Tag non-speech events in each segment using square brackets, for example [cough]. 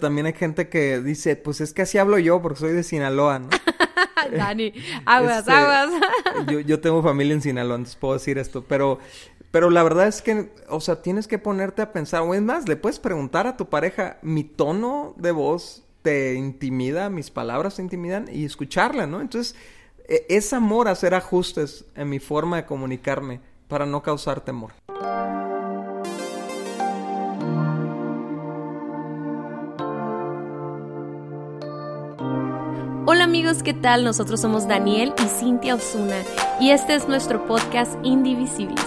también hay gente que dice, pues es que así hablo yo porque soy de Sinaloa, ¿no? [laughs] Dani, aguas, Este, aguas. [laughs] yo, yo tengo familia en Sinaloa, entonces puedo decir esto, pero, pero la verdad es que, o sea, tienes que ponerte a pensar, o es más, le puedes preguntar a tu pareja, mi tono de voz te intimida, mis palabras te intimidan, y escucharla, ¿no? Entonces, e- es amor hacer ajustes en mi forma de comunicarme para no causar temor. Amigos, ¿qué tal? Nosotros somos Daniel y Cintia Osuna y este es nuestro podcast Indivisibles.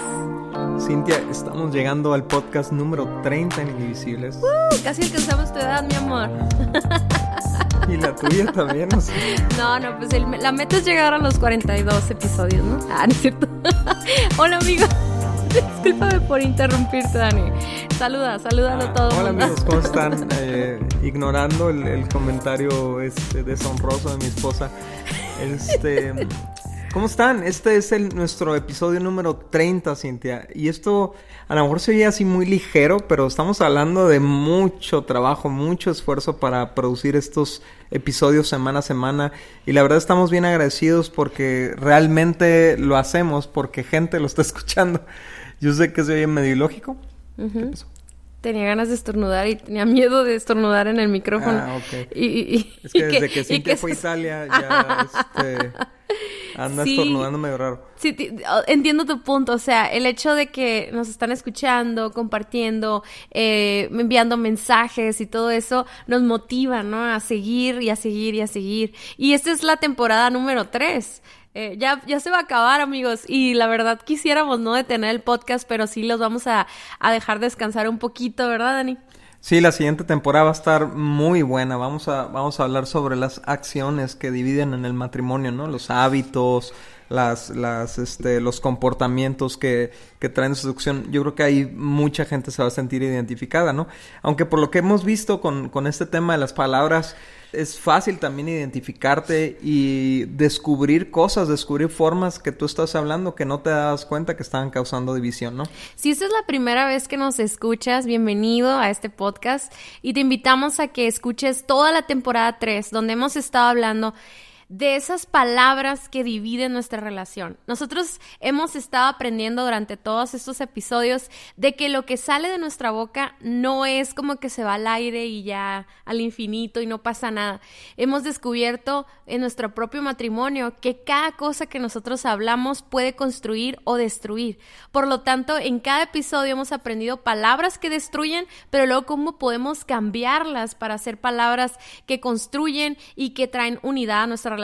Cintia, estamos llegando al podcast número 30 en Indivisibles. Uh, casi alcanzamos tu edad, mi amor. [laughs] Y la tuya también, no sé. No, no, pues el- la meta es llegar a los 42 episodios, ¿no? Ah, no es cierto. [laughs] Hola amigos. [laughs] Discúlpame por interrumpirte, Dani. Saluda, salúdalo a todo Ah, Hola mundo. amigos, ¿cómo están? [laughs] Eh, ignorando el, el comentario este, deshonroso de mi esposa. Este, ¿Cómo están? Este es el, nuestro episodio número 30, Cintia. Y esto a lo mejor se oye así muy ligero, pero estamos hablando de mucho trabajo, mucho esfuerzo para producir estos episodios semana a semana. Y la verdad estamos bien agradecidos porque realmente lo hacemos porque gente lo está [laughs] escuchando. Yo sé que se oye medio ilógico. Tenía ganas de estornudar y tenía miedo de estornudar en el micrófono. Ah, ok. Y, y- y- Es que y desde que y Cintia que fue a Italia [laughs] ya este, anda Sí. estornudando medio raro. Sí, ti- o- entiendo tu punto, o sea, el hecho de que nos están escuchando, compartiendo, eh, enviando mensajes y todo eso nos motiva, ¿no? A seguir y a seguir y a seguir. Y esta es la temporada número tres. Eh, ya, ya se va a acabar, amigos. Y la verdad quisiéramos no detener el podcast, pero sí los vamos a, a dejar descansar un poquito, ¿verdad, Dani? Sí, la siguiente temporada va a estar muy buena. Vamos a, vamos a hablar sobre las acciones que dividen en el matrimonio, ¿no? Los hábitos, las, las, este, los comportamientos que, que traen seducción. Yo creo que ahí mucha gente se va a sentir identificada, ¿no? Aunque por lo que hemos visto con, con este tema de las palabras, es fácil también identificarte y descubrir cosas, descubrir formas que tú estás hablando que no te das cuenta que estaban causando división, ¿no? Si esta es la primera vez que nos escuchas, bienvenido a este podcast y te invitamos a que escuches toda la temporada 3, donde hemos estado hablando de esas palabras que dividen nuestra relación. Nosotros hemos estado aprendiendo durante todos estos episodios de que lo que sale de nuestra boca no es como que se va al aire y ya al infinito y no pasa nada. Hemos descubierto en nuestro propio matrimonio que cada cosa que nosotros hablamos puede construir o destruir. Por lo tanto, en cada episodio hemos aprendido palabras que destruyen, pero luego cómo podemos cambiarlas para hacer palabras que construyen y que traen unidad a nuestra relación.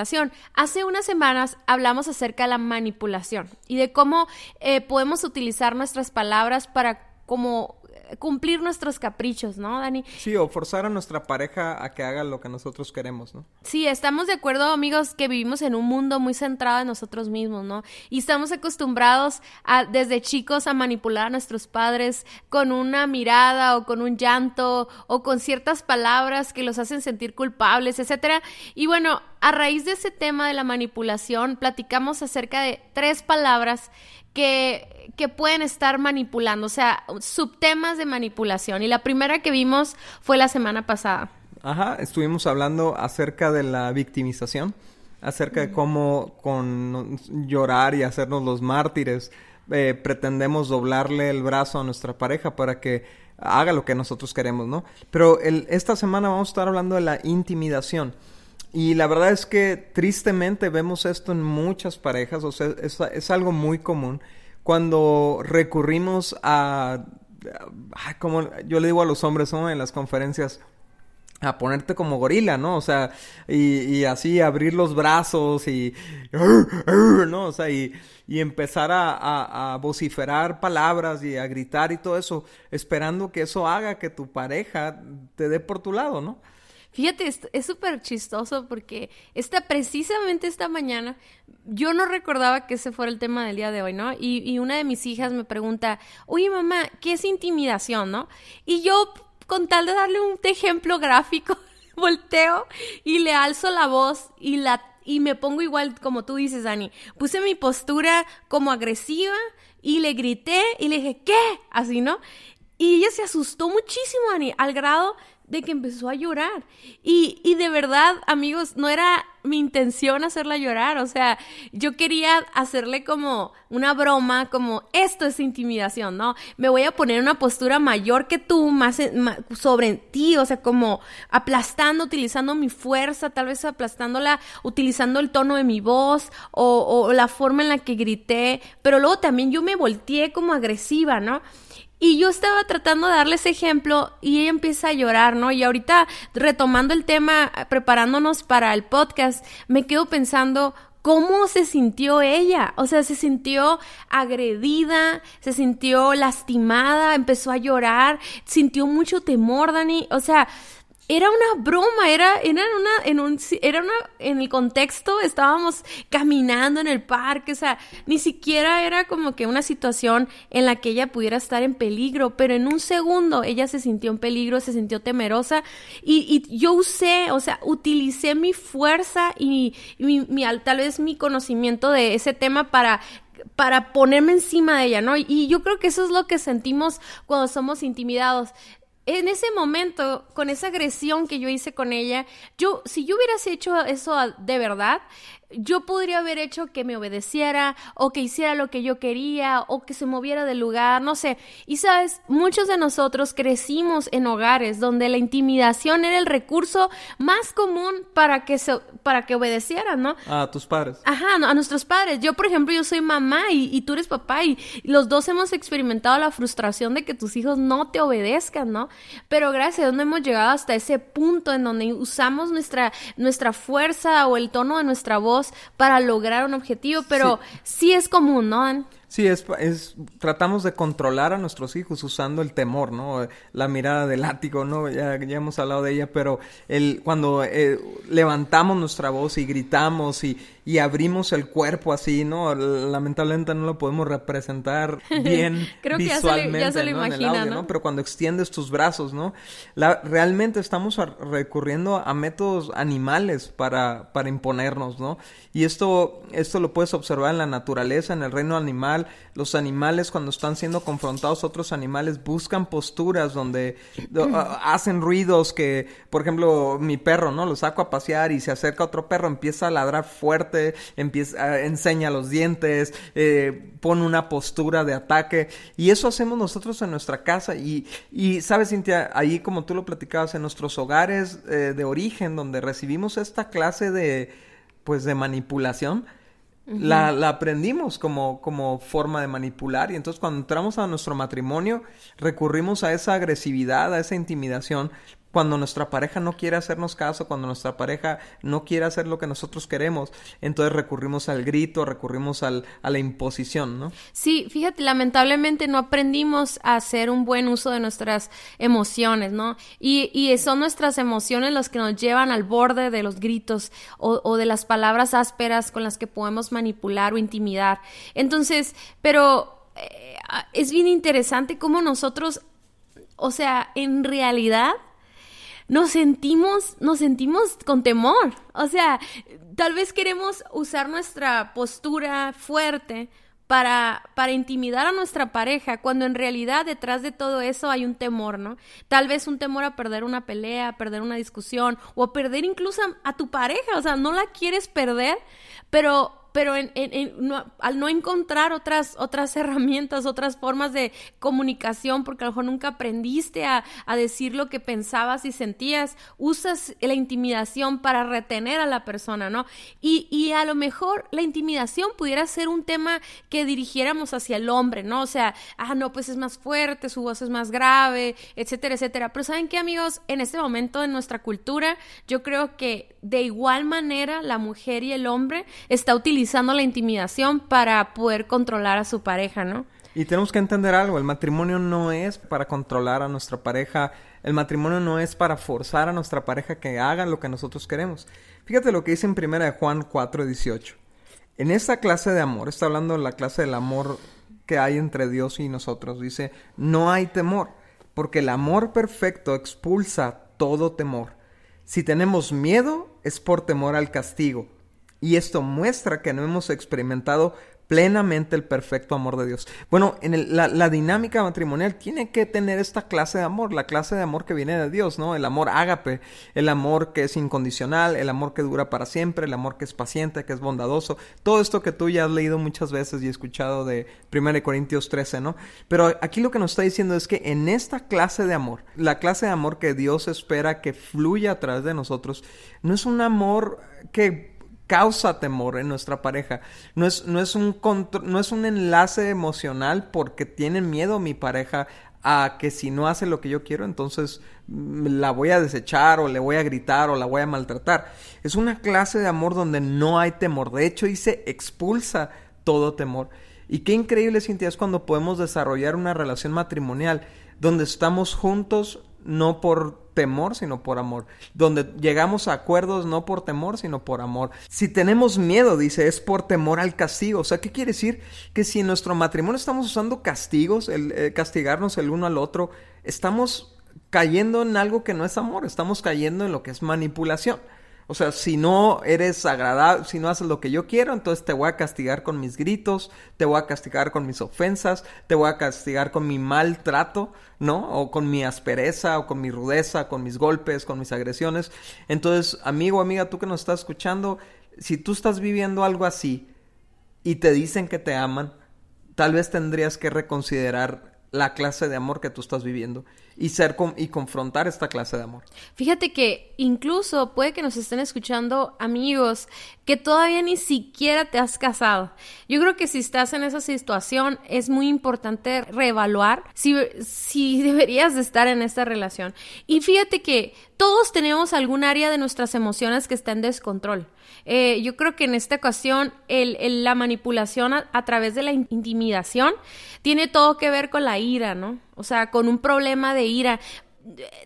Hace unas semanas hablamos acerca de la manipulación y de cómo eh, podemos utilizar nuestras palabras para como cumplir nuestros caprichos, ¿no, Dani? Sí, o forzar a nuestra pareja a que haga lo que nosotros queremos, ¿no? Sí, estamos de acuerdo, amigos, que vivimos en un mundo muy centrado en nosotros mismos, ¿no? Y estamos acostumbrados a, desde chicos a manipular a nuestros padres con una mirada o con un llanto o con ciertas palabras que los hacen sentir culpables, etcétera. Y bueno, a raíz de ese tema de la manipulación, platicamos acerca de tres palabras que, que pueden estar manipulando, o sea, subtemas de manipulación. Y la primera que vimos fue la semana pasada. Ajá, estuvimos hablando acerca de la victimización, acerca de cómo con llorar y hacernos los mártires eh, pretendemos doblarle el brazo a nuestra pareja para que haga lo que nosotros queremos, ¿no? Pero el, esta semana vamos a estar hablando de la intimidación. Y la verdad es que tristemente vemos esto en muchas parejas, o sea, es, es algo muy común cuando recurrimos a, como yo le digo a los hombres. En las conferencias, a ponerte como gorila, ¿no? O sea, y, y así abrir los brazos y, ¿no? O sea, y, y empezar a, a, a, vociferar palabras y a gritar y todo eso, esperando que eso haga que tu pareja te dé por tu lado, ¿no? Fíjate, es súper chistoso porque esta, precisamente esta mañana, yo no recordaba que ese fuera el tema del día de hoy, ¿no? Y, una de mis hijas me pregunta, oye mamá, ¿qué es intimidación, no? Y yo, con tal de darle un ejemplo gráfico, [laughs] volteo y le alzo la voz y la y me pongo igual como tú dices, Dani. Puse mi postura como agresiva y le grité y le dije, ¿qué? Así, ¿no? Y ella se asustó muchísimo, Dani, al grado de que empezó a llorar. Y, y de verdad, amigos, no era mi intención hacerla llorar. O sea, yo quería hacerle como una broma, como esto es intimidación, ¿no? Me voy a poner una postura mayor que tú, más, sobre ti, o sea, como aplastando, utilizando mi fuerza, tal vez aplastándola, utilizando el tono de mi voz o, o la forma en la que grité. Pero luego también yo me volteé como agresiva, ¿no? Y yo estaba tratando de darle ese ejemplo y ella empieza a llorar, ¿no? Y ahorita retomando el tema, preparándonos para el podcast, me quedo pensando cómo se sintió ella. O sea, se sintió agredida, se sintió lastimada, empezó a llorar, sintió mucho temor, Dani. O sea, era una broma, era, era una, en un, era una, en el contexto estábamos caminando en el parque, o sea, ni siquiera era como que una situación en la que ella pudiera estar en peligro, pero en un segundo ella se sintió en peligro, se sintió temerosa y, y yo usé, o sea, utilicé mi fuerza y, mi, mi, tal vez mi conocimiento de ese tema para para ponerme encima de ella, ¿no? Y yo creo que eso es lo que sentimos cuando somos intimidados en ese momento, con esa agresión que yo hice con ella, yo, si yo hubieras hecho eso de verdad, yo podría haber hecho que me obedeciera o que hiciera lo que yo quería o que se moviera del lugar, no sé. Y sabes, muchos de nosotros crecimos en hogares donde la intimidación era el recurso más común para que se, para que obedecieran, ¿no? A tus padres. Ajá, a nuestros padres. Yo, por ejemplo, yo soy mamá y, y tú eres papá y los dos hemos experimentado la frustración de que tus hijos no te obedezcan, ¿no? Pero gracias a Dios no hemos llegado hasta ese punto en donde usamos nuestra, nuestra fuerza o el tono de nuestra voz para lograr un objetivo, pero sí, es común, ¿no? Sí, es, es, tratamos de controlar a nuestros hijos usando el temor, ¿no? La mirada del látigo, ¿no? Ya, ya hemos hablado de ella, pero el, cuando eh, levantamos nuestra voz y gritamos y, y abrimos el cuerpo así, ¿no? Lamentablemente no lo podemos representar [laughs] bien Creo que visualmente, ya se, lo imagina, ¿no? Pero cuando extiendes tus brazos, ¿no? La, realmente estamos recurriendo a métodos animales para, para imponernos, ¿no? Y esto, esto lo puedes observar en la naturaleza, en el reino animal. Los animales cuando están siendo confrontados a otros animales buscan posturas donde [clears throat] hacen ruidos que, por ejemplo, mi perro, ¿no? Lo saco a pasear y se acerca otro perro, empieza a ladrar fuerte empieza, enseña los dientes, eh, pone una postura de ataque. Y eso hacemos nosotros en nuestra casa. Y, y sabes, Cintia, ahí como tú lo platicabas, en nuestros hogares eh, de origen, donde recibimos esta clase de, pues, de manipulación, la, la, aprendimos como, como forma de manipular y entonces cuando entramos a nuestro matrimonio recurrimos a esa agresividad, a esa intimidación cuando nuestra pareja no quiere hacernos caso, cuando nuestra pareja no quiere hacer lo que nosotros queremos, entonces recurrimos al grito, recurrimos al, a la imposición, ¿no? Sí, fíjate, lamentablemente no aprendimos a hacer un buen uso de nuestras emociones, ¿no? Y, y son nuestras emociones las que nos llevan al borde de los gritos o, o de las palabras ásperas con las que podemos manipular o intimidar. Entonces, pero eh, es bien interesante cómo nosotros, o sea, en realidad nos sentimos, nos sentimos con temor. O sea, tal vez queremos usar nuestra postura fuerte para, para intimidar a nuestra pareja, cuando en realidad detrás de todo eso hay un temor, ¿no? Tal vez un temor a perder una pelea, a perder una discusión, o a perder incluso a, a tu pareja, o sea, no la quieres perder, pero pero en, al no encontrar otras, otras herramientas, otras formas de comunicación, porque a lo mejor nunca aprendiste a, decir lo que pensabas y sentías, usas la intimidación para retener a la persona, ¿no? Y, y a lo mejor la intimidación pudiera ser un tema que dirigiéramos hacia el hombre, ¿no? O sea, ah, no, pues es más fuerte, su voz es más grave, etcétera, etcétera. Pero ¿saben qué, amigos? En este momento en nuestra cultura, yo creo que de igual manera la mujer y el hombre está utilizando la intimidación para poder controlar a su pareja, ¿no? Y tenemos que entender algo, el matrimonio no es para controlar a nuestra pareja, el matrimonio no es para forzar a nuestra pareja que haga lo que nosotros queremos. Fíjate lo que dice en primera de Juan 4:18. En esta clase de amor, está hablando de la clase del amor que hay entre Dios y nosotros, dice, no hay temor, porque el amor perfecto expulsa todo temor si tenemos miedo es por temor al castigo, y esto muestra que no hemos experimentado plenamente el perfecto amor de Dios. Bueno, en la, dinámica matrimonial tiene que tener esta clase de amor, la clase de amor que viene de Dios, ¿no? El amor ágape, el amor que es incondicional, el amor que dura para siempre, el amor que es paciente, que es bondadoso, todo esto que tú ya has leído muchas veces y escuchado de 1 Corintios 13, ¿no? Pero aquí lo que nos está diciendo es que en esta clase de amor, la clase de amor que Dios espera que fluya a través de nosotros, no es un amor que causa temor en nuestra pareja. No es, no es, un, no es un enlace emocional porque tiene miedo mi pareja a que si no hace lo que yo quiero, entonces mm, la voy a desechar o le voy a gritar o la voy a maltratar. Es una clase de amor donde no hay temor. De hecho, dice expulsa todo temor. Y qué increíble, Cintia, es cuando podemos desarrollar una relación matrimonial donde estamos juntos no por temor, sino por amor. Donde llegamos a acuerdos no por temor, sino por amor. Si tenemos miedo, dice, es por temor al castigo. O sea, ¿qué quiere decir? Que si en nuestro matrimonio estamos usando castigos, el eh, castigarnos el uno al otro, estamos cayendo en algo que no es amor, estamos cayendo en lo que es manipulación. O sea, si no eres agradable, si no haces lo que yo quiero, entonces te voy a castigar con mis gritos, te voy a castigar con mis ofensas, te voy a castigar con mi maltrato, ¿no? O con mi aspereza, o con mi rudeza, con mis golpes, con mis agresiones. Entonces, amigo, amiga, tú que nos estás escuchando, si tú estás viviendo algo así y te dicen que te aman, tal vez tendrías que reconsiderar la clase de amor que tú estás viviendo y ser y confrontar esta clase de amor. Fíjate que incluso puede que nos estén escuchando amigos que todavía ni siquiera te has casado. Yo creo que si estás en esa situación es muy importante reevaluar si, si [laughs] deberías de estar en esta relación. Y fíjate que todos tenemos algún área de nuestras emociones que está en descontrol. Eh, yo creo que en esta ocasión el, la manipulación a, través de la intimidación tiene todo que ver con la ira, ¿no? O sea, con un problema de ira.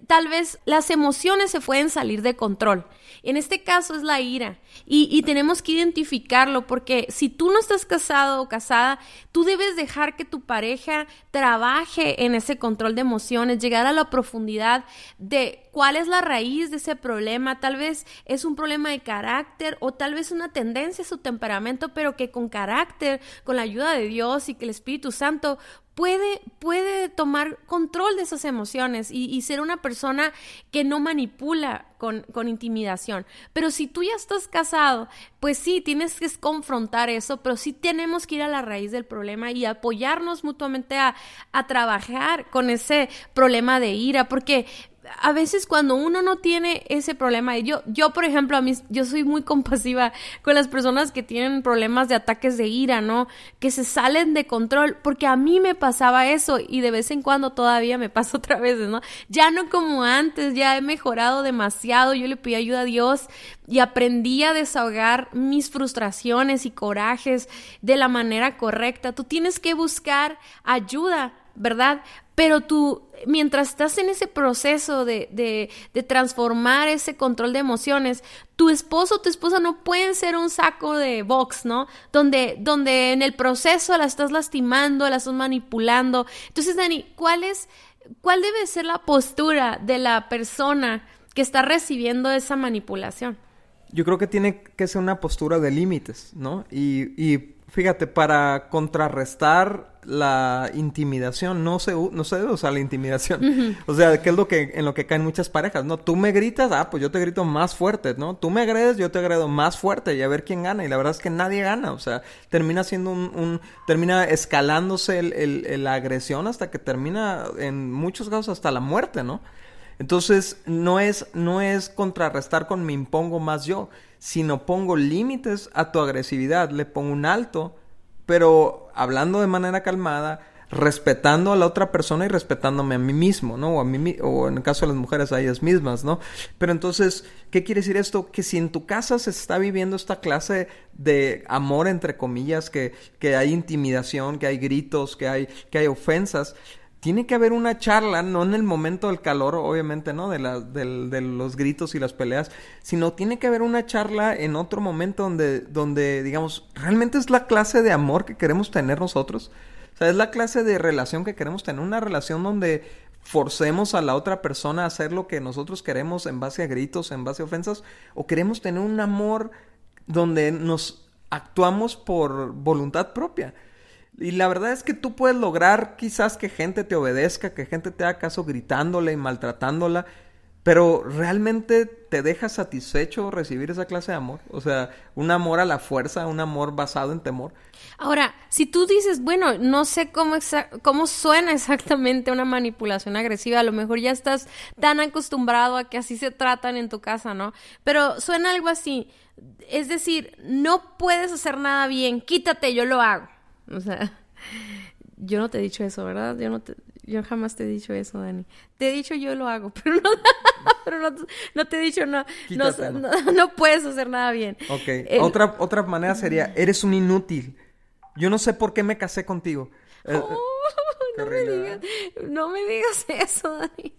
Tal vez las emociones se pueden salir de control. En este caso es la ira. Y, tenemos que identificarlo porque si tú no estás casado o casada, tú debes dejar que tu pareja trabaje en ese control de emociones, llegar a la profundidad de cuál es la raíz de ese problema. Tal vez es un problema de carácter o tal vez una tendencia a su temperamento, pero que con carácter, con la ayuda de Dios y que el Espíritu Santo puede, puede tomar control de esas emociones y, ser una persona que no manipula con, con, intimidación. Pero si tú ya estás casado, pues sí, tienes que confrontar eso, pero sí tenemos que ir a la raíz del problema y apoyarnos mutuamente a, a trabajar con ese problema de ira, porque a veces cuando uno no tiene ese problema, yo, yo por ejemplo, a mí, yo soy muy [laughs] compasiva con las personas que tienen problemas de ataques de ira, ¿no? Que se salen de control, porque a mí me pasaba eso y de vez en cuando todavía me [laughs] pasa otra vez, ¿no? Ya no como antes, ya he mejorado demasiado, yo le pedí ayuda a Dios y aprendí a desahogar mis frustraciones y corajes de la manera correcta. Tú tienes que buscar ayuda ¿verdad? Pero tú, mientras estás en ese proceso de, de, transformar ese control de emociones, tu esposo o tu esposa no pueden ser un saco de box, ¿no? Donde, donde en el proceso la estás lastimando, la estás manipulando. Entonces, Dani, ¿cuál es, cuál debe ser la postura de la persona que está recibiendo esa manipulación? Yo creo que tiene que ser una postura de límites, ¿no? Y, y fíjate, para contrarrestar la intimidación, no se, no se debe usar la intimidación. O sea, que es lo que, en lo que caen muchas parejas, ¿no? Tú me gritas, ah, pues yo te grito más fuerte, ¿no? Tú me agredes, yo te agredo más fuerte y a ver quién gana. Y la verdad es que nadie gana, o sea, termina siendo un, un termina escalándose el, el, la agresión hasta que termina en muchos casos hasta la muerte, ¿no? Entonces, no es, no es contrarrestar con me impongo más yo, sino pongo límites a tu agresividad, le pongo un alto pero hablando de manera calmada, respetando a la otra persona y respetándome a mí mismo, ¿no? O, a mí, o en el caso de las mujeres a ellas mismas, ¿no? Pero entonces, ¿qué quiere decir esto? Que si en tu casa se está viviendo esta clase de amor, entre comillas, que, que hay intimidación, que hay gritos, que hay, que hay ofensas, tiene que haber una charla, no en el momento del calor, obviamente, ¿no? De, la, de, los gritos y las peleas, sino tiene que haber una charla en otro momento donde, donde, digamos, realmente es la clase de amor que queremos tener nosotros. O sea, es la clase de relación que queremos tener, una relación donde forcemos a la otra persona a hacer lo que nosotros queremos en base a gritos, en base a ofensas, o queremos tener un amor donde nos actuamos por voluntad propia. Y la verdad es que tú puedes lograr quizás que gente te obedezca, que gente te haga caso gritándole y maltratándola, pero ¿realmente te deja satisfecho recibir esa clase de amor? O sea, un amor a la fuerza, un amor basado en temor. Ahora, si tú dices, bueno, no sé cómo, cómo suena exactamente una manipulación agresiva, a lo mejor ya estás tan acostumbrado a que así se tratan en tu casa, ¿no? Pero suena algo así. Es decir, no puedes hacer nada bien, quítate, yo lo hago. O sea, [laughs] yo no te he dicho eso, ¿verdad? Yo no te, yo jamás te he dicho eso, Dani. Te he dicho yo lo hago, [laughs] pero no, pero no, te he dicho no, no, puedes hacer nada bien. Ok. otra, otra manera sería, eres un inútil. Yo no sé por qué me casé contigo. [laughs] Eh, oh, no, me digas, no me digas eso, Dani.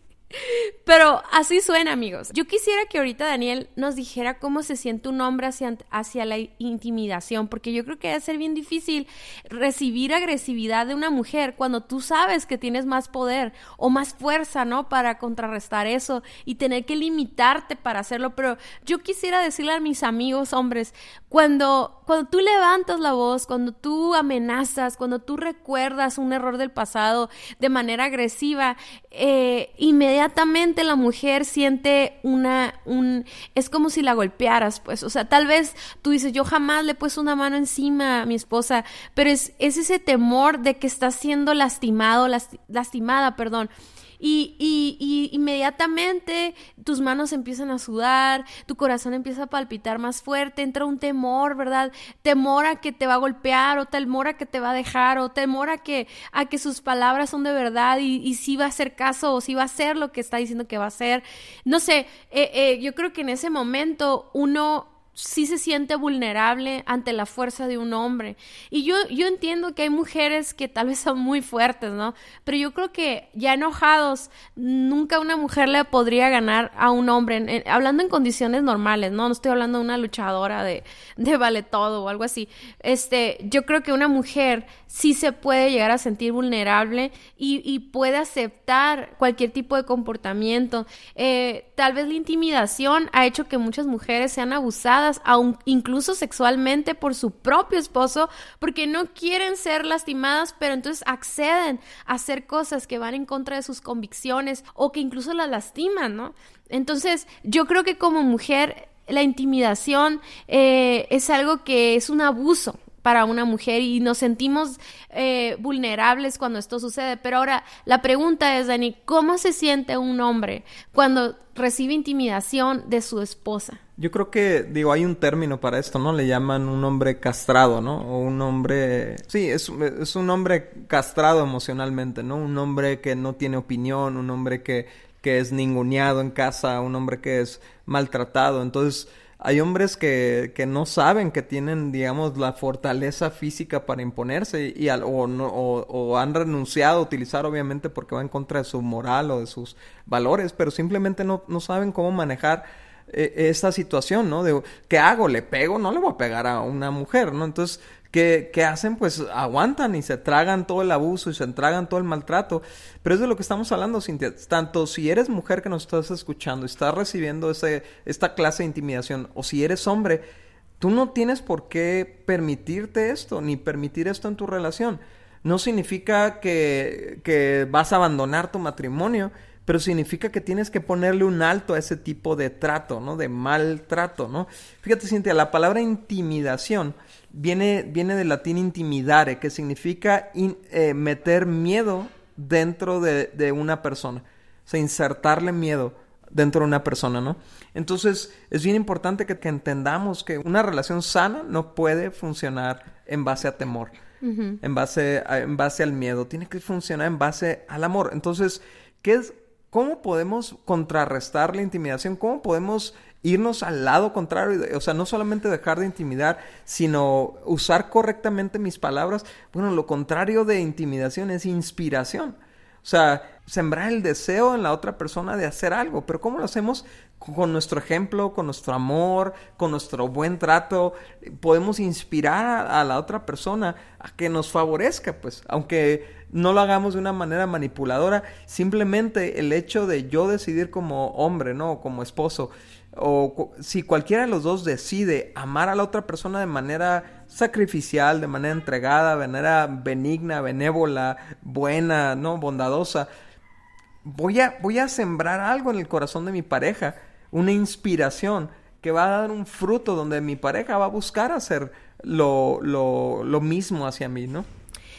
Pero así suena, amigos. Yo quisiera que ahorita Daniel nos dijera cómo se siente un hombre hacia, hacia la intimidación, porque yo creo que debe ser bien difícil recibir agresividad de una mujer cuando tú sabes que tienes más poder o más fuerza, ¿no? Para contrarrestar eso y tener que limitarte para hacerlo. Pero yo quisiera decirle a mis amigos hombres, cuando, cuando tú levantas la voz, cuando tú amenazas, cuando tú recuerdas un error del pasado de manera agresiva, eh, inmediatamente inmediatamente la mujer siente una, un, es como si la golpearas, pues, o sea, tal vez tú dices, yo jamás le he puesto una mano encima a mi esposa, pero es, es ese temor de que está siendo lastimado, lastimada, perdón, y, y, inmediatamente tus manos empiezan a sudar, tu corazón empieza a palpitar más fuerte, entra un temor, ¿verdad? Temor a que te va a golpear o temor a que te va a dejar o temor a que, a que sus palabras son de verdad y, y si va a hacer caso o si va a hacer lo que está diciendo que va a hacer. No sé, eh, eh, yo creo que en ese momento uno sí se siente vulnerable ante la fuerza de un hombre. Y yo, yo entiendo que hay mujeres que tal vez son muy fuertes, ¿no? Pero yo creo que ya enojados, nunca una mujer le podría ganar a un hombre, hablando en condiciones normales, ¿no? No estoy hablando de una luchadora de, de vale todo o algo así. Este, yo creo que una mujer sí se puede llegar a sentir vulnerable y, puede aceptar cualquier tipo de comportamiento. Eh, tal vez la intimidación ha hecho que muchas mujeres sean abusadas aun, incluso sexualmente por su propio esposo, porque no quieren ser lastimadas, pero entonces acceden a hacer cosas que van en contra de sus convicciones o que incluso las lastiman, ¿no? Entonces, yo creo que como mujer, la intimidación eh, es algo que es un abuso para una mujer y nos sentimos eh, vulnerables cuando esto sucede. Pero ahora la pregunta es, Dani, ¿cómo se siente un hombre cuando recibe intimidación de su esposa? Yo creo que, digo, hay un término para esto, ¿no? Le llaman un hombre castrado, ¿no? O un hombre... Sí, es, es un hombre castrado emocionalmente, ¿no? Un hombre que no tiene opinión, un hombre que, que es ninguneado en casa, un hombre que es maltratado. Entonces hay hombres que, que, no saben que tienen, digamos, la fortaleza física para imponerse y o, no, o, han renunciado a utilizar, obviamente, porque va en contra de su moral o de sus valores, pero simplemente no, no saben cómo manejar eh, esta situación, ¿no? De, ¿qué hago? ¿Le pego? No le voy a pegar a una mujer, ¿no? Entonces, ¿Qué, hacen? Pues aguantan y se tragan todo el abuso y se tragan todo el maltrato. Pero es de lo que estamos hablando, Cintia. Tanto si eres mujer que nos estás escuchando, estás recibiendo ese, esta clase de intimidación, o si eres hombre, tú no tienes por qué permitirte esto, ni permitir esto en tu relación. No significa que, que vas a abandonar tu matrimonio, pero significa que tienes que ponerle un alto a ese tipo de trato, ¿no? De maltrato, ¿no? Fíjate, Cintia, la palabra intimidación viene, viene del latín intimidare, que significa eh, meter miedo dentro de, una persona. O sea, insertarle miedo dentro de una persona, ¿no? Entonces, es bien importante que, entendamos que una relación sana no puede funcionar en base a temor, en, base en base al miedo. Tiene que funcionar en base al amor. Entonces, ¿qué es, ¿cómo podemos contrarrestar la intimidación? ¿Cómo podemos irnos al lado contrario, o sea, no solamente dejar de intimidar, sino usar correctamente mis palabras. Bueno, lo contrario de intimidación es inspiración. O sea, sembrar el deseo en la otra persona de hacer algo. Pero ¿cómo lo hacemos? Con nuestro ejemplo, con nuestro amor, con nuestro buen trato. Podemos inspirar a, la otra persona a que nos favorezca, pues. Aunque no lo hagamos de una manera manipuladora, simplemente el hecho de yo decidir como hombre, ¿no? Como esposo, o si cualquiera de los dos decide amar a la otra persona de manera sacrificial, de manera entregada, de manera benigna, benévola, buena, no bondadosa, voy a voy a sembrar algo en el corazón de mi pareja, una inspiración que va a dar un fruto donde mi pareja va a buscar hacer lo, lo, lo mismo hacia mí, ¿no?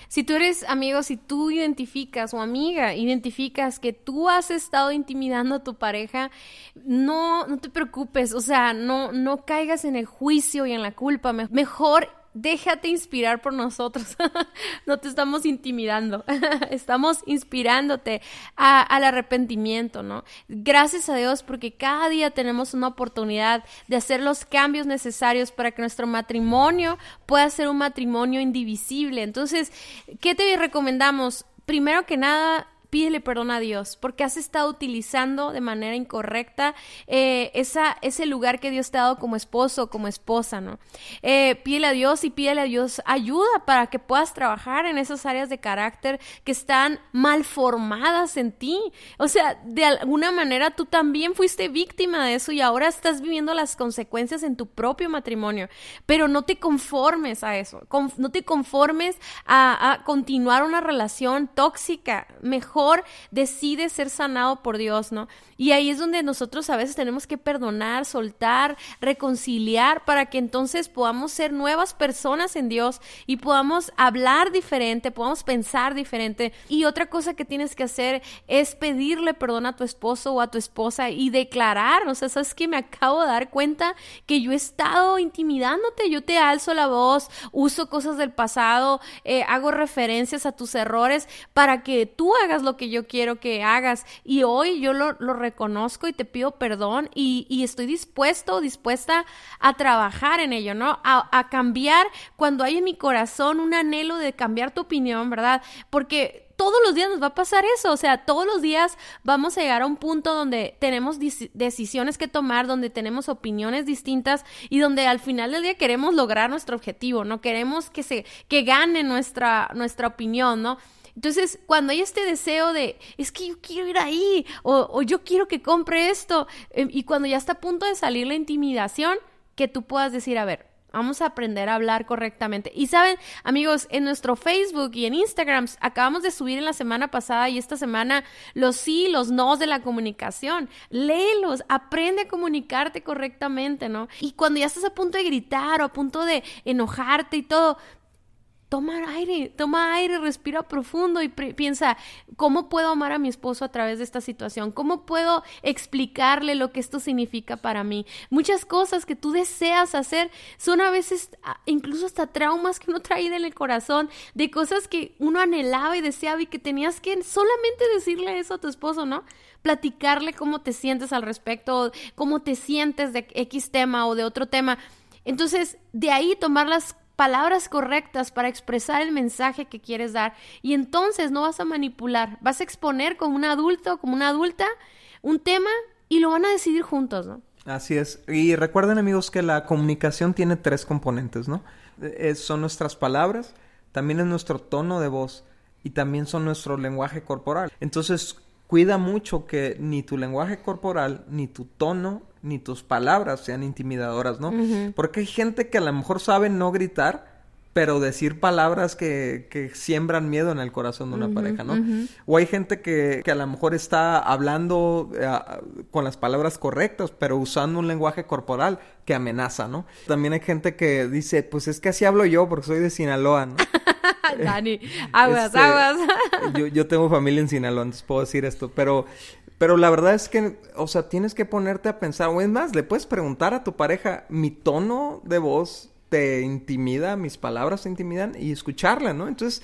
Si tú eres amigo, si tú identificas o amiga, identificas que tú has estado intimidando a tu pareja, no, no te preocupes, o sea, no, no caigas en el juicio y en la culpa. Mejor déjate inspirar por nosotros. [laughs] no te estamos intimidando, [laughs] estamos inspirándote al arrepentimiento, ¿no? Gracias a Dios porque cada día tenemos una oportunidad de hacer los cambios necesarios para que nuestro matrimonio pueda ser un matrimonio indivisible. Entonces, ¿qué te recomendamos? Primero que nada, pídele perdón a Dios porque has estado utilizando de manera incorrecta eh, esa, ese lugar que Dios te ha dado como esposo o como esposa, ¿no? Eh, pídele a Dios y pídele a Dios ayuda para que puedas trabajar en esas áreas de carácter que están mal formadas en ti. O sea, de alguna manera tú también fuiste víctima de eso y ahora estás viviendo las consecuencias en tu propio matrimonio. Pero no te conformes a eso, no te conformes a, a continuar una relación tóxica. Mejor decide ser sanado por Dios, ¿no? Y ahí es donde nosotros a veces tenemos que perdonar, soltar, reconciliar para que entonces podamos ser nuevas personas en Dios y podamos hablar diferente, podamos pensar diferente. Y otra cosa que tienes que hacer es pedirle perdón a tu esposo o a tu esposa y declarar, o sea, sabes que me acabo de dar cuenta que yo he estado intimidándote, yo te alzo la voz, uso cosas del pasado, eh, hago referencias a tus errores para que tú hagas lo que yo quiero que hagas. Y hoy yo lo, reconozco y te pido perdón y, estoy dispuesto, dispuesta a trabajar en ello, ¿no? A, a cambiar cuando hay en mi corazón un anhelo de cambiar tu opinión, ¿verdad? Porque todos los días nos va a pasar eso, o sea, todos los días vamos a llegar a un punto donde tenemos decisiones que tomar, donde tenemos opiniones distintas y donde al final del día queremos lograr nuestro objetivo, no queremos que se que gane nuestra nuestra opinión, ¿no? Entonces, cuando hay este deseo de, es que yo quiero ir ahí, o, yo quiero que compre esto, em, y cuando ya está a punto de salir la intimidación, que tú puedas decir, a ver, vamos a aprender a hablar correctamente. Y saben, amigos, en nuestro Facebook y en Instagram acabamos de subir en la semana pasada y esta semana los sí, los no de la comunicación. Léelos, aprende a comunicarte correctamente, ¿no? Y cuando ya estás a punto de gritar o a punto de enojarte y todo, toma aire, toma aire, respira profundo y piensa, ¿cómo puedo amar a mi esposo a través de esta situación? ¿Cómo puedo explicarle lo que esto significa para mí? Muchas cosas que tú deseas hacer son a veces ah, incluso hasta traumas que uno trae en el corazón, de cosas que uno anhelaba y deseaba y que tenías que solamente decirle eso a tu esposo, ¿no? Platicarle cómo te sientes al respecto, cómo te sientes de X tema o de otro tema. Entonces, de ahí tomar las palabras correctas para expresar el mensaje que quieres dar y entonces no vas a manipular, vas a exponer como un adulto, como una adulta, un tema y lo van a decidir juntos, ¿no? Así es. Y recuerden amigos que la comunicación tiene tres componentes, ¿no? Eh, son nuestras palabras, también es nuestro tono de voz y también son nuestro lenguaje corporal. Entonces, cuida mucho que ni tu lenguaje corporal, ni tu tono, ni tus palabras sean intimidadoras, ¿no? Porque hay gente que a lo mejor sabe no gritar, pero decir palabras que, que siembran miedo en el corazón de una pareja, ¿no? O hay gente que, que, a lo mejor está hablando eh, con las palabras correctas, pero usando un lenguaje corporal que amenaza, ¿no? También hay gente que dice, pues es que así hablo yo porque soy de Sinaloa, ¿no? [laughs] Dani, [laughs] aguas, este, aguas. [laughs] yo, yo tengo familia en Sinaloa, entonces puedo decir esto, pero pero la verdad es que, o sea, tienes que ponerte a pensar, o es más, le puedes preguntar a tu pareja, mi tono de voz te intimida, mis palabras te intimidan, y escucharla, ¿no? Entonces,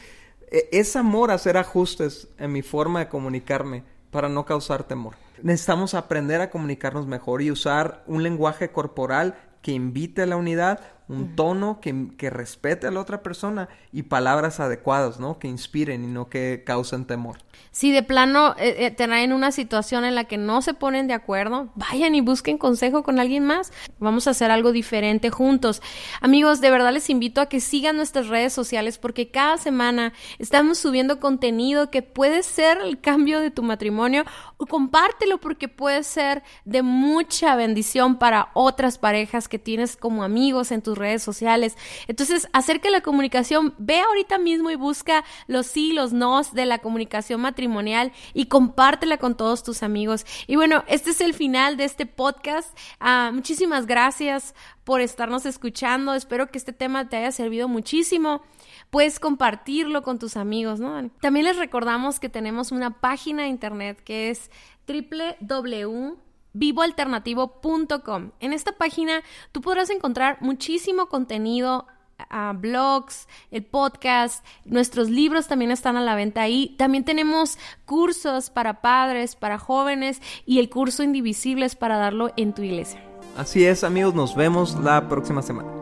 e, es amor hacer ajustes en mi forma de comunicarme para no causar temor. Necesitamos aprender a comunicarnos mejor y usar un lenguaje corporal que invite a la unidad, un tono que, que, respete a la otra persona y palabras adecuadas, ¿no? Que inspiren y no que causen temor. Si de plano eh, eh, traen una situación en la que no se ponen de acuerdo, vayan y busquen consejo con alguien más. Vamos a hacer algo diferente juntos. Amigos, de verdad les invito a que sigan nuestras redes sociales porque cada semana estamos subiendo contenido que puede ser el cambio de tu matrimonio o compártelo porque puede ser de mucha bendición para otras parejas que tienes como amigos en tus redes sociales. Entonces, acerca la comunicación, ve ahorita mismo y busca los sí, los nos de la comunicación matrimonial y compártela con todos tus amigos. Y bueno, este es el final de este podcast. Ah, muchísimas gracias por estarnos escuchando. Espero que este tema te haya servido muchísimo. Puedes compartirlo con tus amigos, ¿no? También les recordamos que tenemos una página de internet que es www.vivoalternativo.com. En esta página tú podrás encontrar muchísimo contenido blogs, el podcast, nuestros libros también están a la venta ahí. También tenemos cursos para padres, para jóvenes y el curso Indivisibles para darlo en tu iglesia. Así es amigos, nos vemos la próxima semana.